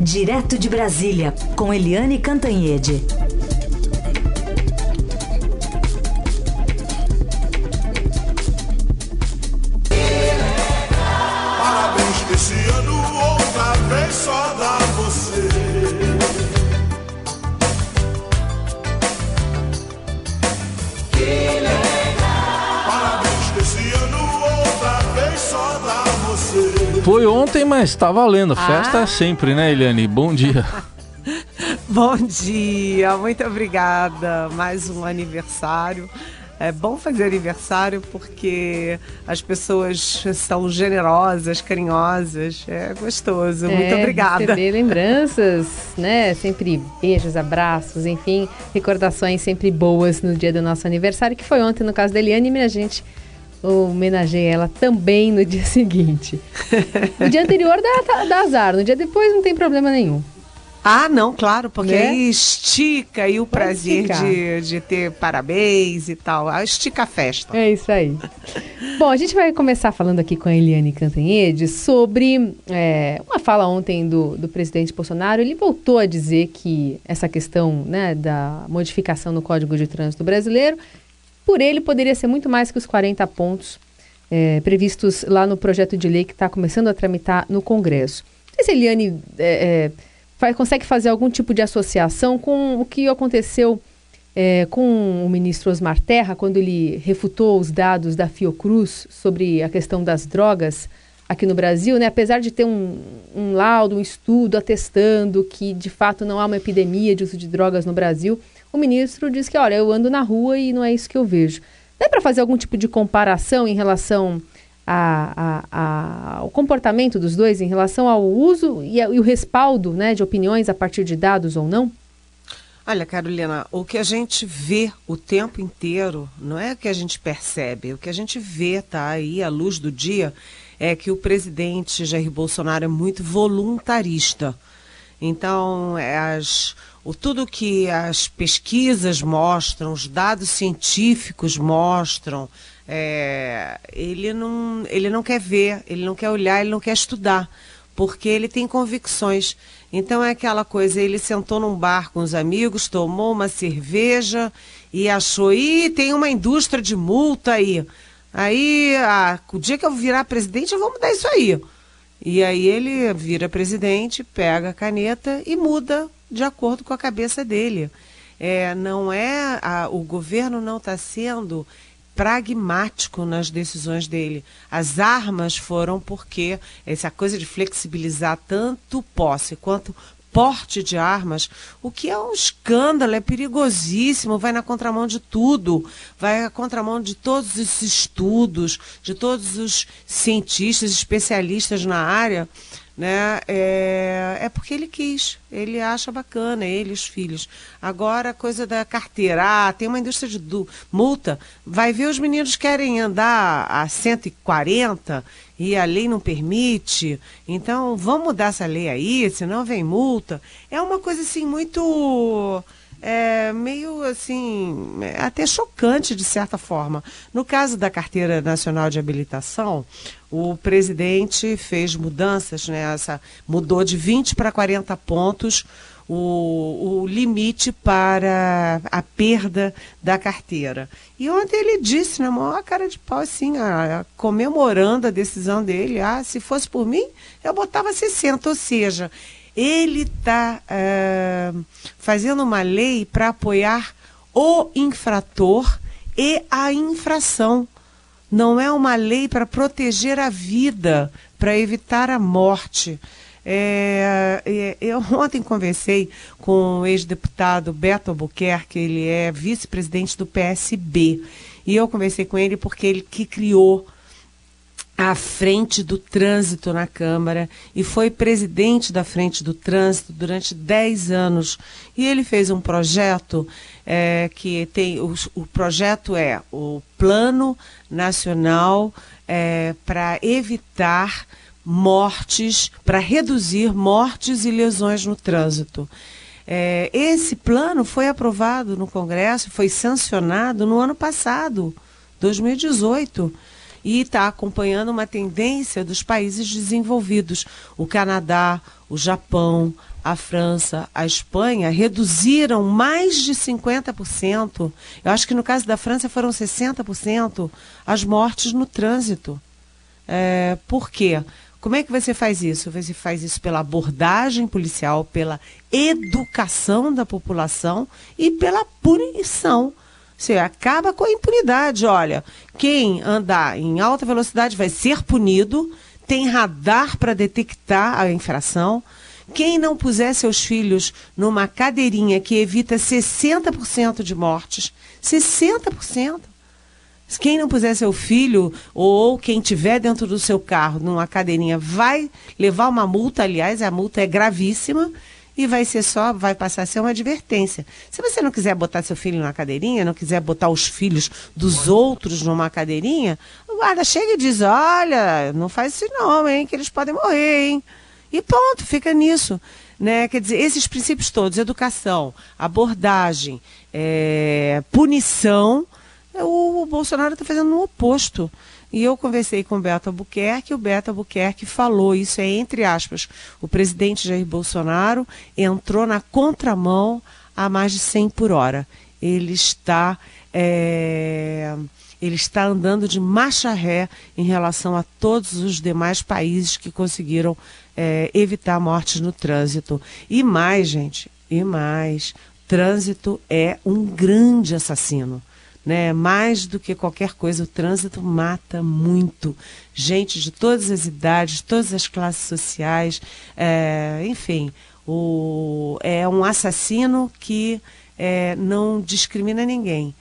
Direto de Brasília, com Eliane Cantanhede. Foi ontem, mas tá valendo. Festa Ah. sempre, né, Eliane? Bom dia. Bom dia, muito obrigada. Mais um aniversário. É bom fazer aniversário porque as pessoas são generosas, carinhosas. É gostoso. muito É, obrigada. Receber lembranças, né? Sempre beijos, abraços, enfim, recordações sempre boas no dia do nosso aniversário, que foi ontem no caso da Eliane, e a gente homenageia ela também no dia seguinte. No dia anterior dá, dá azar, no dia depois não tem problema nenhum. Ah, não, claro, porque Né? aí estica aí o Pode prazer de, de ter parabéns e tal. Ah, Estica a festa. É isso aí. Bom, a gente vai começar falando aqui com a Eliane Cantanhede sobre é, uma fala ontem do, do presidente Bolsonaro. Ele voltou a dizer que essa questão né, da modificação no Código de Trânsito Brasileiro, por ele poderia ser muito mais que os 40 pontos é, previstos lá no projeto de lei que está começando a tramitar no Congresso. Não sei se Eliane é, é, fa- consegue fazer algum tipo de associação com o que aconteceu é, com o ministro Osmar Terra, quando ele refutou os dados da Fiocruz sobre a questão das drogas aqui no Brasil, né? apesar de ter um, um laudo, um estudo atestando que de fato não há uma epidemia de uso de drogas no Brasil, o ministro diz que, olha, eu ando na rua e não é isso que eu vejo. Dá para fazer algum tipo de comparação em relação a- a- a- ao comportamento dos dois, em relação ao uso e, e o respaldo né, de opiniões a partir de dados ou não? Olha, Carolina, o que a gente vê o tempo inteiro não é o que a gente percebe, o que a gente vê, tá aí à luz do dia, é que o presidente Jair Bolsonaro é muito voluntarista. Então, é as, o, tudo que as pesquisas mostram, os dados científicos mostram, é, ele, não, ele não quer ver, ele não quer olhar, ele não quer estudar, porque ele tem convicções. Então é aquela coisa, ele sentou num bar com os amigos, tomou uma cerveja e achou, ih, tem uma indústria de multa aí. Aí, ah, o dia que eu virar presidente, eu vou mudar isso aí. E aí ele vira presidente, pega a caneta e muda de acordo com a cabeça dele. É, não é a- o governo não está sendo pragmático nas decisões dele. As armas foram porque essa coisa de flexibilizar tanto posse quanto porte de armas, o que é um escândalo, é perigosíssimo, vai na contramão de tudo, vai na contramão de todos os estudos, de todos os cientistas, especialistas na área, né? É, é porque ele quis, ele acha bacana, ele os filhos. Agora, coisa da carteira, ah, tem uma indústria de du- multa, vai ver os meninos querem andar a 140 e a lei não permite, então vamos mudar essa lei aí, senão vem multa. É uma coisa assim muito é, meio assim, até chocante de certa forma. No caso da Carteira Nacional de Habilitação, o presidente fez mudanças, né? Essa, mudou de 20 para 40 pontos o, o limite para a perda da carteira. E ontem ele disse, na maior cara de pau, assim, ah, comemorando a decisão dele, ah, se fosse por mim, eu botava 60, ou seja, ele está fazendo uma lei para apoiar o infrator e a infração. Não é uma lei para proteger a vida, para evitar a morte. É, é, eu ontem conversei com o ex-deputado Beto Albuquerque, ele é vice-presidente do PSB. E eu conversei com ele porque ele que criou à frente do trânsito na Câmara e foi presidente da frente do trânsito durante 10 anos. E ele fez um projeto é, que tem. O, o projeto é o Plano Nacional é, para evitar mortes, para reduzir mortes e lesões no trânsito. É, esse plano foi aprovado no Congresso, foi sancionado no ano passado, 2018. E está acompanhando uma tendência dos países desenvolvidos. O Canadá, o Japão, a França, a Espanha reduziram mais de 50%. Eu acho que no caso da França foram 60% as mortes no trânsito. É, por quê? Como é que você faz isso? Você faz isso pela abordagem policial, pela educação da população e pela punição. Você acaba com a impunidade. Olha, quem andar em alta velocidade vai ser punido, tem radar para detectar a infração. Quem não puser seus filhos numa cadeirinha que evita 60% de mortes, 60%. Quem não puser seu filho ou quem tiver dentro do seu carro numa cadeirinha vai levar uma multa, aliás, a multa é gravíssima e vai ser só, vai passar a ser uma advertência. Se você não quiser botar seu filho numa cadeirinha, não quiser botar os filhos dos outros numa cadeirinha, o guarda chega e diz: "Olha, não faz isso não, hein, que eles podem morrer, hein?" E ponto, fica nisso. Né? Quer dizer, esses princípios todos, educação, abordagem, é, punição, o, o Bolsonaro está fazendo o oposto. E eu conversei com o Beto Albuquerque, e o Beto Albuquerque falou, isso é entre aspas, o presidente Jair Bolsonaro entrou na contramão a mais de 100 por hora. Ele está, é, ele está andando de marcha ré em relação a todos os demais países que conseguiram é, evitar mortes no trânsito. E mais, gente, e mais, trânsito é um grande assassino. Né? Mais do que qualquer coisa, o trânsito mata muito. Gente de todas as idades, todas as classes sociais, é, enfim, o, é um assassino que é, não discrimina ninguém.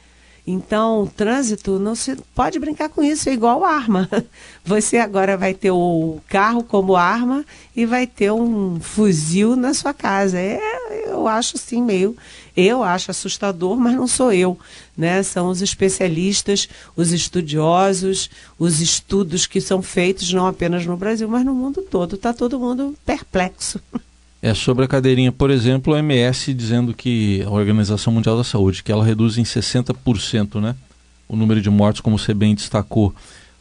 Então, o trânsito não se pode brincar com isso, é igual arma. Você agora vai ter o carro como arma e vai ter um fuzil na sua casa. É, eu acho assim meio, eu acho assustador, mas não sou eu, né? São os especialistas, os estudiosos, os estudos que são feitos não apenas no Brasil, mas no mundo todo. Está todo mundo perplexo. É sobre a cadeirinha, por exemplo, o MS dizendo que a Organização Mundial da Saúde, que ela reduz em 60% né, o número de mortes, como você bem destacou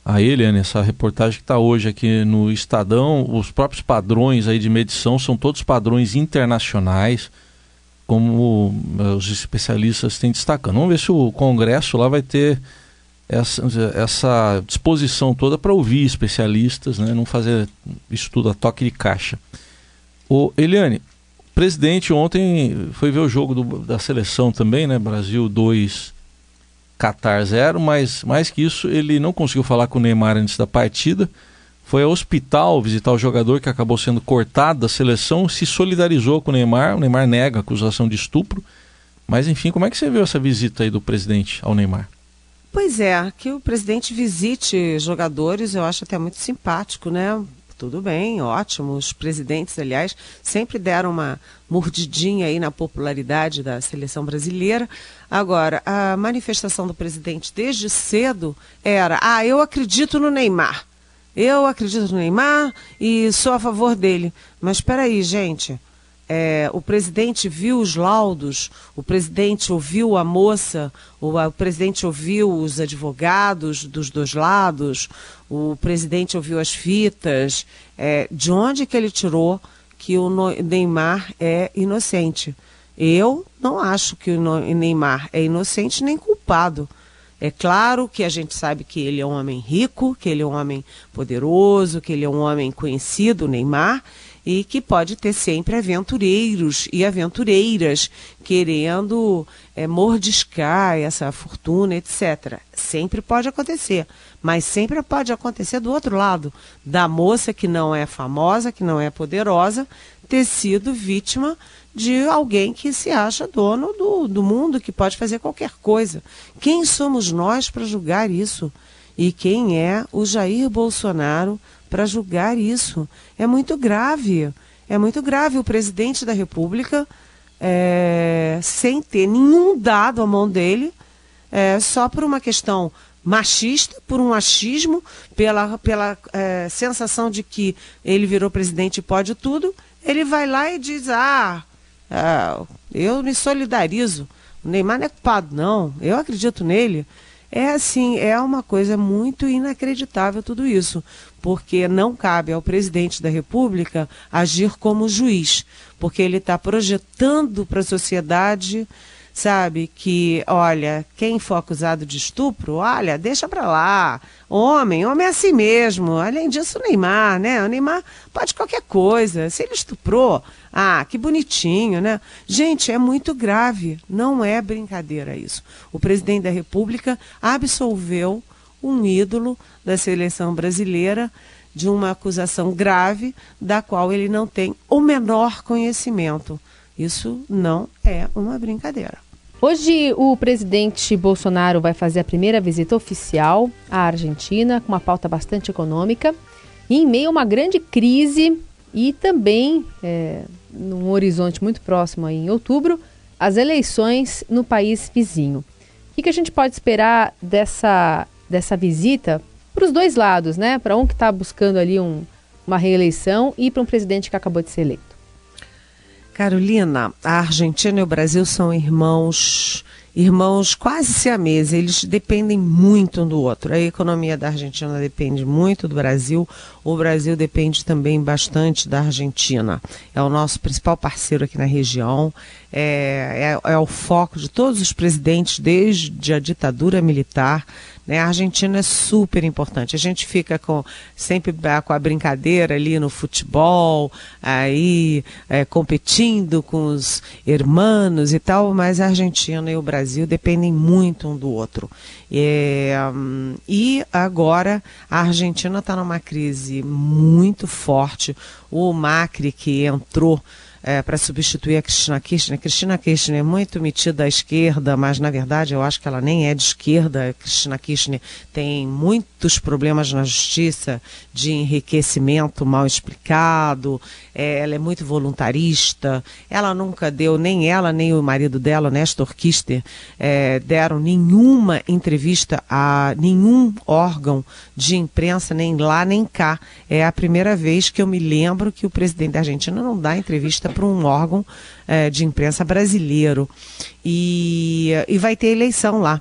a ele, nessa reportagem que está hoje aqui no Estadão, os próprios padrões aí de medição são todos padrões internacionais, como uh, os especialistas têm destacando. Vamos ver se o Congresso lá vai ter essa, essa disposição toda para ouvir especialistas, né, não fazer isso tudo a toque de caixa. O Eliane, o presidente ontem foi ver o jogo do, da seleção também, né? Brasil 2, Qatar 0, mas mais que isso, ele não conseguiu falar com o Neymar antes da partida. Foi ao hospital visitar o jogador que acabou sendo cortado da seleção, se solidarizou com o Neymar. O Neymar nega a acusação de estupro. Mas enfim, como é que você viu essa visita aí do presidente ao Neymar? Pois é, que o presidente visite jogadores, eu acho até muito simpático, né? tudo bem, ótimo. Os presidentes, aliás, sempre deram uma mordidinha aí na popularidade da seleção brasileira. Agora, a manifestação do presidente desde cedo era: ah, eu acredito no Neymar. Eu acredito no Neymar e sou a favor dele. Mas espera aí, gente é, o presidente viu os laudos, o presidente ouviu a moça, o, o, presidente ouviu os advogados dos dois lados, o presidente ouviu as fitas. É, de onde que ele tirou que o Neymar é inocente? Eu não acho que o Neymar é inocente nem culpado. É claro que a gente sabe que ele é um homem rico, que ele é um homem poderoso, que ele é um homem conhecido, Neymar, e que pode ter sempre aventureiros e aventureiras querendo é, mordiscar essa fortuna, etc. Sempre pode acontecer, mas sempre pode acontecer do outro lado, da moça que não é famosa, que não é poderosa, ter sido vítima de alguém que se acha dono do, do mundo, que pode fazer qualquer coisa. Quem somos nós para julgar isso? E quem é o Jair Bolsonaro para julgar isso. É muito grave. É muito grave o presidente da República, é, sem ter nenhum dado à mão dele, é, só por uma questão machista, por um achismo, pela, pela é, sensação de que ele virou presidente e pode tudo, ele vai lá e diz: Ah, é, eu me solidarizo. O Neymar não é culpado, não. Eu acredito nele. É assim, é uma coisa muito inacreditável tudo isso, porque não cabe ao presidente da República agir como juiz, porque ele está projetando para a sociedade sabe? Que, olha, quem for acusado de estupro, olha, deixa pra lá. Homem, homem é assim mesmo. Além disso, o Neymar, né? O Neymar pode qualquer coisa. Se ele estuprou, ah, que bonitinho, né? Gente, é muito grave. Não é brincadeira isso. O presidente da República absolveu um ídolo da seleção brasileira de uma acusação grave da qual ele não tem o menor conhecimento. Isso não é uma brincadeira. Hoje, o presidente Bolsonaro vai fazer a primeira visita oficial à Argentina, com uma pauta bastante econômica, em meio a uma grande crise e também, é, num horizonte muito próximo, aí, em outubro, as eleições no país vizinho. O que, a gente pode esperar dessa, dessa visita para os dois lados, né? Para um que está buscando ali um, uma reeleição e para um presidente que acabou de ser eleito. Carolina, a Argentina e o Brasil são irmãos, irmãos quase siameses, eles dependem muito um do outro. A economia da Argentina depende muito do Brasil, o Brasil depende também bastante da Argentina. É o nosso principal parceiro aqui na região, é, é, é o foco de todos os presidentes desde a ditadura militar. Né? A Argentina é super importante. A gente fica com sempre com a brincadeira ali no futebol, aí é, competindo com os hermanos e tal, mas a Argentina e o Brasil dependem muito um do outro. É, e agora a Argentina está numa crise muito forte. O Macri que entrou é, para substituir a Cristina Kirchner. Cristina Kirchner é muito metida à esquerda, mas na verdade eu acho que ela nem é de esquerda. Cristina Kirchner tem muitos problemas na justiça de enriquecimento mal explicado, é, ela é muito voluntarista, ela nunca deu, nem ela nem o marido dela, Nestor Kister, é, deram nenhuma entrevista a nenhum órgão de imprensa, nem lá nem cá. É a primeira vez que eu me lembro que o presidente da Argentina não dá entrevista para um órgão é, de imprensa brasileiro. E, e vai ter eleição lá.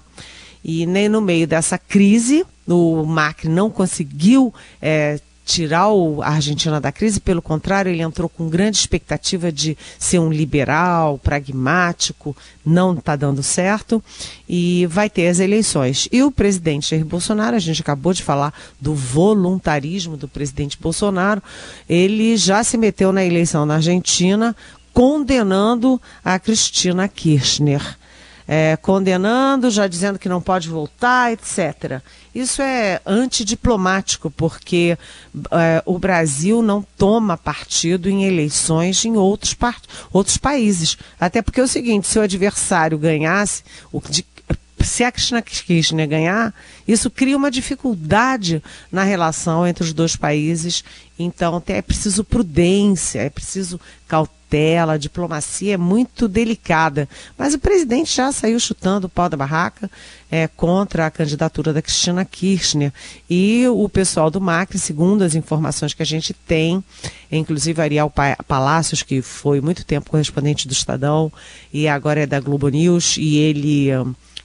E nem no meio dessa crise, o Macri não conseguiu é, tirar a Argentina da crise, pelo contrário, ele entrou com grande expectativa de ser um liberal, pragmático, não está dando certo. E vai ter as eleições. E o presidente Jair Bolsonaro, a gente acabou de falar do voluntarismo do presidente Bolsonaro, ele já se meteu na eleição na Argentina condenando a Cristina Kirchner é, condenando, já dizendo que não pode voltar, etc. Isso é antidiplomático, porque é, o Brasil não toma partido em eleições em outros, outros países. Até porque é o seguinte: se o adversário ganhasse, o, de, se a Cristina Kirchner ganhar, isso cria uma dificuldade na relação entre os dois países. Então, é preciso prudência, é preciso cautela cautela, a diplomacia é muito delicada. Mas o presidente já saiu chutando o pau da barraca é, contra a candidatura da Cristina Kirchner. E o pessoal do Macri, segundo as informações que a gente tem, inclusive Ariel Palácios, que foi muito tempo correspondente do Estadão e agora é da Globo News, e ele.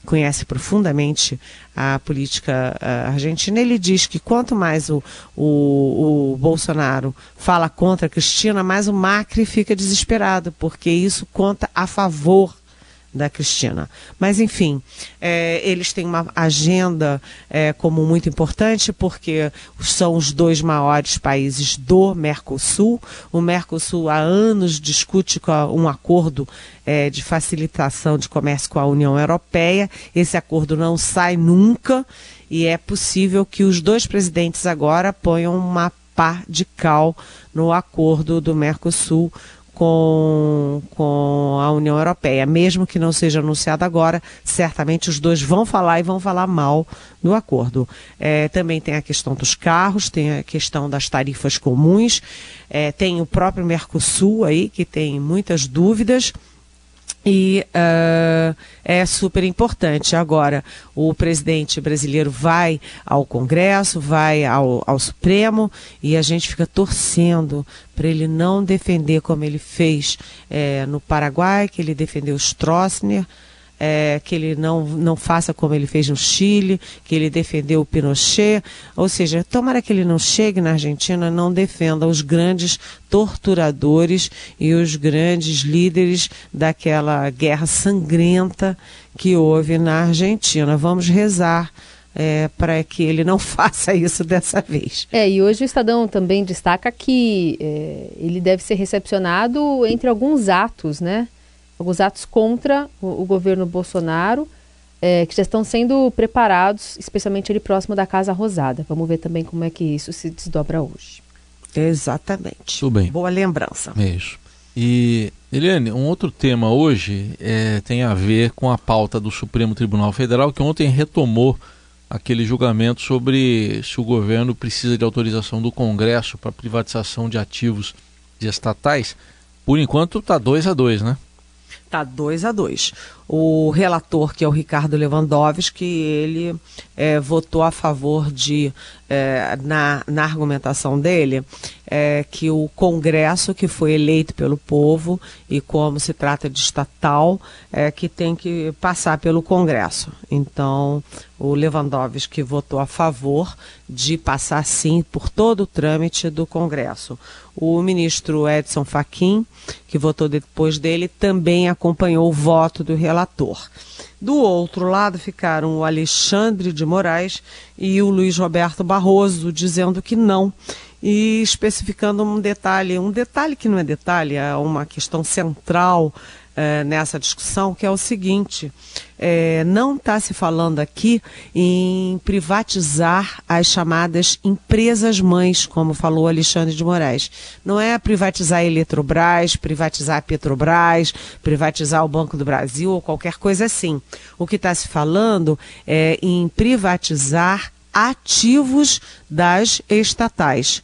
Conhece profundamente a política uh, argentina, ele diz que quanto mais o, o, o, Bolsonaro fala contra a Cristina, mais o Macri fica desesperado, porque isso conta a favor da Cristina. Mas, enfim, é, eles têm uma agenda é, como muito importante, porque são os dois maiores países do Mercosul. O Mercosul há anos discute um acordo é, de facilitação de comércio com a União Europeia. Esse acordo não sai nunca e é possível que os dois presidentes agora ponham uma pá de cal no acordo do Mercosul com, com a União Europeia. Mesmo que não seja anunciado agora, certamente os dois vão falar e vão falar mal no acordo. É, também tem a questão dos carros, tem a questão das tarifas comuns, é, tem o próprio Mercosul aí, que tem muitas dúvidas. E uh, é super importante. Agora, o presidente brasileiro vai ao Congresso, vai ao, ao Supremo, e a gente fica torcendo para ele não defender como ele fez é, no Paraguai, que ele defendeu Stroessner, é, que ele não, não faça como ele fez no Chile, que ele defendeu o Pinochet. Ou seja, tomara que ele não chegue na Argentina, não defenda os grandes torturadores e os grandes líderes daquela guerra sangrenta que houve na Argentina. Vamos rezar é, para que ele não faça isso dessa vez. É, e hoje o Estadão também destaca que é, ele deve ser recepcionado entre alguns atos, né? Alguns atos contra o, o governo Bolsonaro, é, que já estão sendo preparados, especialmente ali próximo da Casa Rosada. Vamos ver também como é que isso se desdobra hoje. Exatamente. Tudo bem. Boa lembrança. É isso. E, Eliane, um outro tema hoje é, tem a ver com a pauta do Supremo Tribunal Federal, que ontem retomou aquele julgamento sobre se o governo precisa de autorização do Congresso para privatização de ativos de estatais. Por enquanto está 2 a 2 né? Está 2 a 2 O relator, que é o Ricardo Lewandowski, ele é, votou a favor de, é, na, na argumentação dele, é, que o Congresso, que foi eleito pelo povo, e como se trata de estatal, é que tem que passar pelo Congresso. Então, o Lewandowski votou a favor de passar, sim, por todo o trâmite do Congresso. O ministro Edson Fachin, que votou depois dele, também acompanhou o voto do relator. Do outro lado ficaram o Alexandre de Moraes e o Luiz Roberto Barroso, dizendo que não. E especificando um detalhe, um detalhe que não é detalhe, é uma questão central é, nessa discussão, que é o seguinte: é, não está se falando aqui em privatizar as chamadas empresas mães, como falou Alexandre de Moraes. Não é privatizar a Eletrobras, privatizar a Petrobras, privatizar o Banco do Brasil ou qualquer coisa assim. O que está se falando é em privatizar ativos das estatais.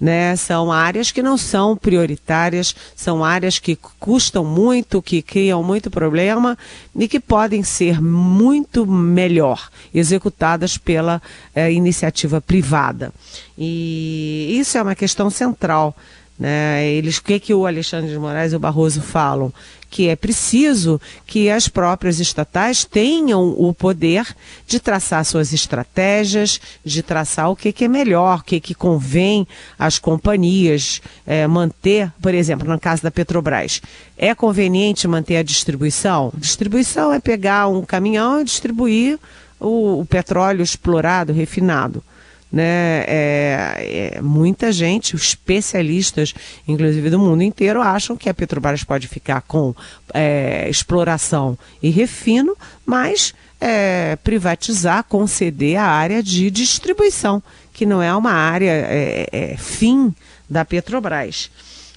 Né? São áreas que não são prioritárias, são áreas que custam muito, que criam muito problema e que podem ser muito melhor executadas pela eh, iniciativa privada. E isso é uma questão central. Né? Eles, o que, que o Alexandre de Moraes e o Barroso falam? Que é preciso que as próprias estatais tenham o poder de traçar suas estratégias, de traçar o que, que é melhor, o que, que convém às companhias é, manter, por exemplo, no caso da Petrobras. É conveniente manter a distribuição? Distribuição é pegar um caminhão e distribuir o, o petróleo explorado, refinado né? É, é, muita gente, especialistas, inclusive do mundo inteiro, acham que a Petrobras pode ficar com é, exploração e refino, mas é, privatizar, conceder a área de distribuição, que não é uma área é, é, fim da Petrobras.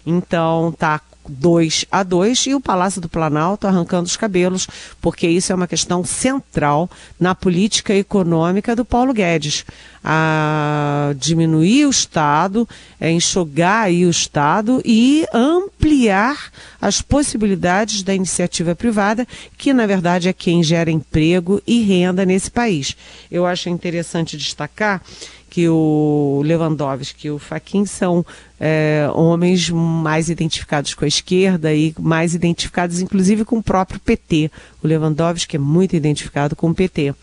Então, tá 2 a 2 e o Palácio do Planalto arrancando os cabelos, porque isso é uma questão central na política econômica do Paulo Guedes. A diminuir o Estado, é, enxugar aí o Estado e ampliar as possibilidades da iniciativa privada, que na verdade é quem gera emprego e renda nesse país. Eu acho interessante destacar que o Lewandowski e o Faquin são é, homens mais identificados com a esquerda e mais identificados, inclusive, com o próprio PT. O Lewandowski é muito identificado com o PT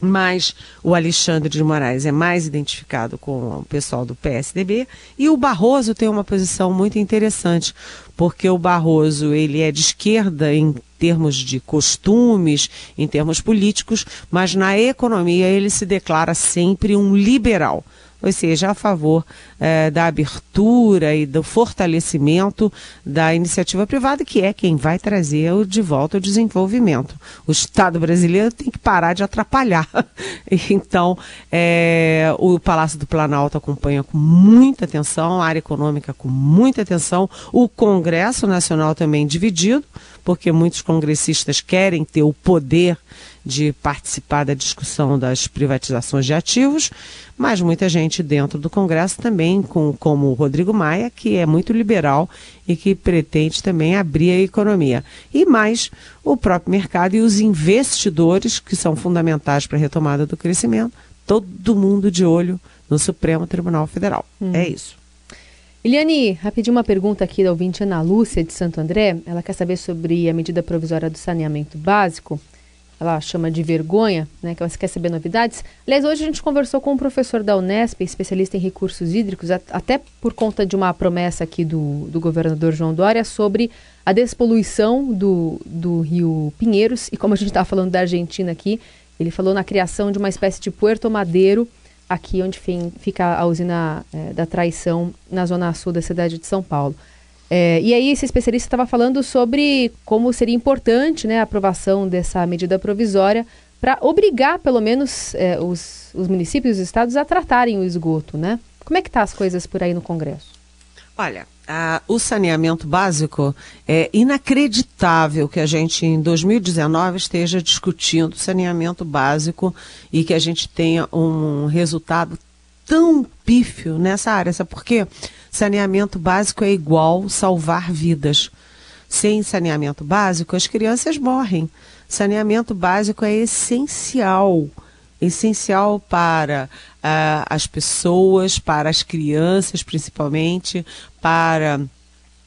mas o Alexandre de Moraes é mais identificado com o pessoal do PSDB e o Barroso tem uma posição muito interessante, porque o Barroso ele é de esquerda em termos de costumes, em termos políticos, mas na economia ele se declara sempre um liberal ou seja, a favor eh, da abertura e do fortalecimento da iniciativa privada, que é quem vai trazer de volta o desenvolvimento. O Estado brasileiro tem que parar de atrapalhar. então, eh, o Palácio do Planalto acompanha com muita atenção, a área econômica com muita atenção, o Congresso Nacional também dividido, porque muitos congressistas querem ter o poder de participar da discussão das privatizações de ativos, mas muita gente dentro do Congresso também, com, como o Rodrigo Maia, que é muito liberal e que pretende também abrir a economia. E mais o próprio mercado e os investidores, que são fundamentais para a retomada do crescimento, todo mundo de olho no Supremo Tribunal Federal. Hum. É isso. Eliane, rapidinho uma pergunta aqui da ouvinte Ana Lúcia de Santo André. Ela quer saber sobre a medida provisória do saneamento básico. Ela chama de vergonha, né? Que ela quer saber novidades. Aliás, hoje a gente conversou com um professor da Unesp, especialista em recursos hídricos, até por conta de uma promessa aqui do, do governador João Dória sobre a despoluição do, do rio Pinheiros. E como a gente estava falando da Argentina aqui, ele falou na criação de uma espécie de Puerto Madeiro aqui onde fica a usina é, da traição na zona sul da cidade de São Paulo. É, e aí esse especialista estava falando sobre como seria importante né, a aprovação dessa medida provisória para obrigar, pelo menos, é, os, os municípios e os estados a tratarem o esgoto, né? Como é que tá as coisas por aí no Congresso? Olha, o saneamento básico é inacreditável que a gente em 2019 esteja discutindo saneamento básico e que a gente tenha um resultado tão pífio nessa área. Sabe por quê? Saneamento básico é igual salvar vidas. Sem saneamento básico, as crianças morrem. Saneamento básico é essencial essencial para uh, as pessoas, para as crianças principalmente, para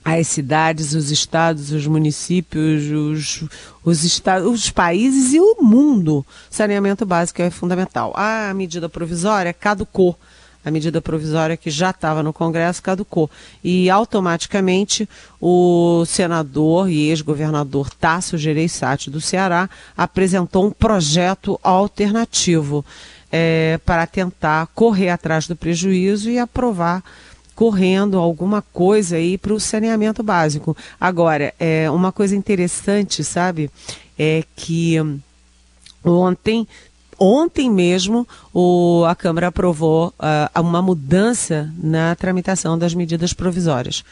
as cidades, os estados, os municípios, os, os, estados, os países e o mundo. Saneamento básico é fundamental. A medida provisória caducou a medida provisória que já estava no Congresso caducou. E automaticamente o senador e ex-governador Tássio Gereissati do Ceará apresentou um projeto alternativo é, para tentar correr atrás do prejuízo e aprovar correndo alguma coisa aí para o saneamento básico. Agora, é uma coisa interessante, sabe, é que ontem Ontem mesmo, o, a Câmara aprovou uh, uma mudança na tramitação das medidas provisórias.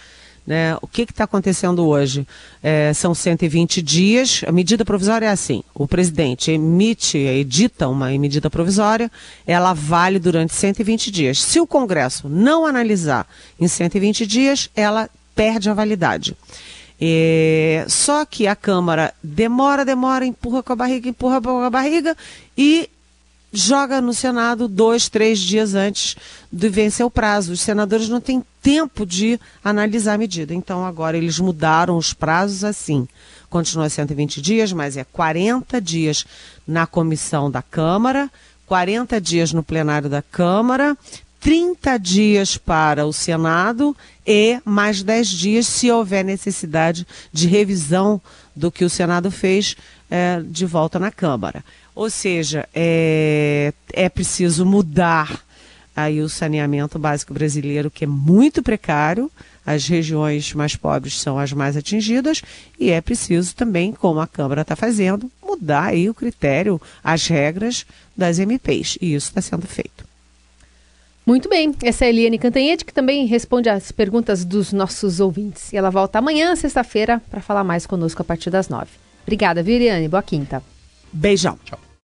Né? O que está acontecendo hoje? É, são 120 dias. A medida provisória é assim: o presidente emite, edita uma medida provisória, ela vale durante 120 dias. Se o Congresso não analisar em 120 dias, ela perde a validade. É, só que a Câmara demora, demora, empurra com a barriga, empurra com a barriga e joga no Senado dois, três dias antes de vencer o prazo. Os senadores não têm tempo de analisar a medida. Então, agora eles mudaram os prazos assim. Continua 120 dias, mas é 40 dias na comissão da Câmara, 40 dias no plenário da Câmara, 30 dias para o Senado e mais 10 dias se houver necessidade de revisão do que o Senado fez é, de volta na Câmara. Ou seja, é, é preciso mudar aí o saneamento básico brasileiro, que é muito precário, as regiões mais pobres são as mais atingidas, e é preciso também, como a Câmara está fazendo, mudar aí o critério, as regras das MPs, e isso está sendo feito. Muito bem, essa é a Eliane Cantanhete, que também responde às perguntas dos nossos ouvintes. E ela volta amanhã, sexta-feira, para falar mais conosco a partir das nove. Obrigada, viu, Eliane? Boa quinta. Beijão. Tchau.